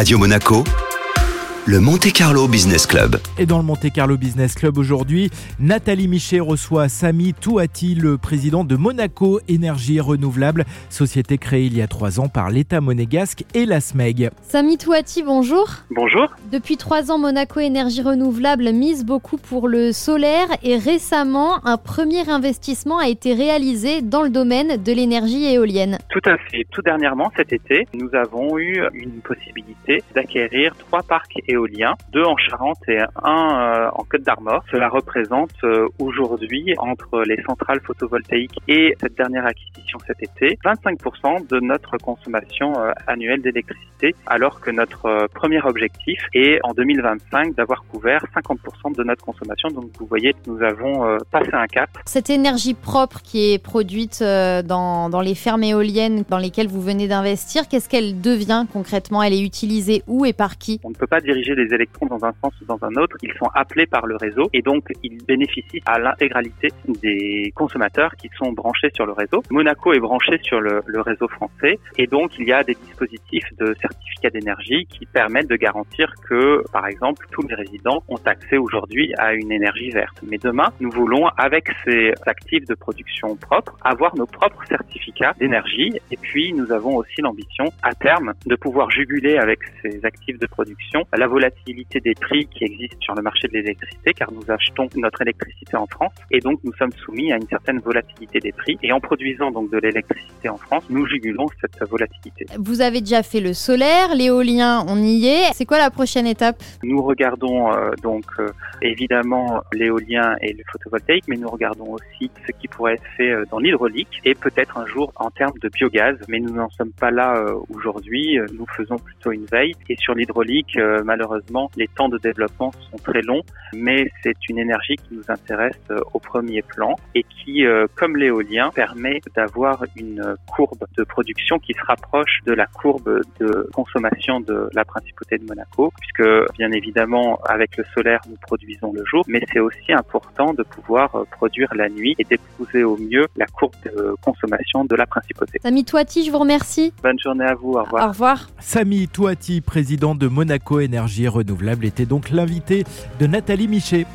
Radio Monaco le Monte Carlo Business Club. Et dans le Monte Carlo Business Club aujourd'hui, Nathalie Michet reçoit Samy Touati, le président de Monaco Énergie Renouvelable, société créée il y a trois ans par l'État monégasque et la SMEG. Samy Touati, bonjour. Bonjour. Depuis trois ans, Monaco Énergie Renouvelable mise beaucoup pour le solaire et récemment, un premier investissement a été réalisé dans le domaine de l'énergie éolienne. Tout à fait. Tout dernièrement, cet été, nous avons eu une possibilité d'acquérir trois parcs éoliens, deux en Charente et un euh, en Côte d'Armor. Cela représente euh, aujourd'hui, entre les centrales photovoltaïques et cette dernière acquisition cet été, 25% de notre consommation euh, annuelle d'électricité, alors que notre premier objectif est en 2025 d'avoir couvert 50% de notre consommation. Donc vous voyez, nous avons passé un cap. Cette énergie propre qui est produite dans, dans les fermes éoliennes dans lesquelles vous venez d'investir, qu'est-ce qu'elle devient concrètement? Elle est utilisée où et par qui? On ne peut pas diriger des électrons dans un sens ou dans un autre, ils sont appelés par le réseau et donc ils bénéficient à l'intégralité des consommateurs qui sont branchés sur le réseau. Monaco est branché sur le, le réseau français et donc il y a des dispositifs de certificat d'énergie qui permettent de garantir que, par exemple, tous les résidents ont accès aujourd'hui à une énergie verte. Mais demain, nous voulons, avec ces actifs de production propres, avoir nos propres certificats d'énergie et puis nous avons aussi l'ambition, à terme, de pouvoir juguler avec ces actifs de production la volatilité des prix qui existent sur le marché de l'électricité, car nous achetons notre électricité en France et donc nous sommes soumis à une certaine volatilité des prix. Et en produisant donc de l'électricité en France, nous jugulons cette volatilité. Vous avez déjà fait le solaire, l'éolien, on y est. C'est quoi la prochaine étape? Nous regardons euh, donc euh, évidemment l'éolien et le photovoltaïque, mais nous regardons aussi ce qui pourrait être fait euh, dans l'hydraulique et peut-être un jour en termes de biogaz. Mais nous n'en sommes pas là aujourd'hui. Nous faisons plutôt une veille. Et sur l'hydraulique, malheureusement, malheureusement, les temps de développement sont très longs, mais c'est une énergie qui nous intéresse euh, au premier plan et qui, euh, comme l'éolien, permet d'avoir une courbe de production qui se rapproche de la courbe de consommation de la principauté de Monaco, puisque bien évidemment, avec le solaire, nous produisons le jour, mais c'est aussi important de pouvoir euh, produire la nuit et d'épouser au mieux la courbe de consommation de la principauté. Samy Touati, je vous remercie. Bonne journée à vous. Au revoir. Au revoir. Samy Touati, président de Monaco Énergie renouvelable était donc l'invité de Nathalie Michet.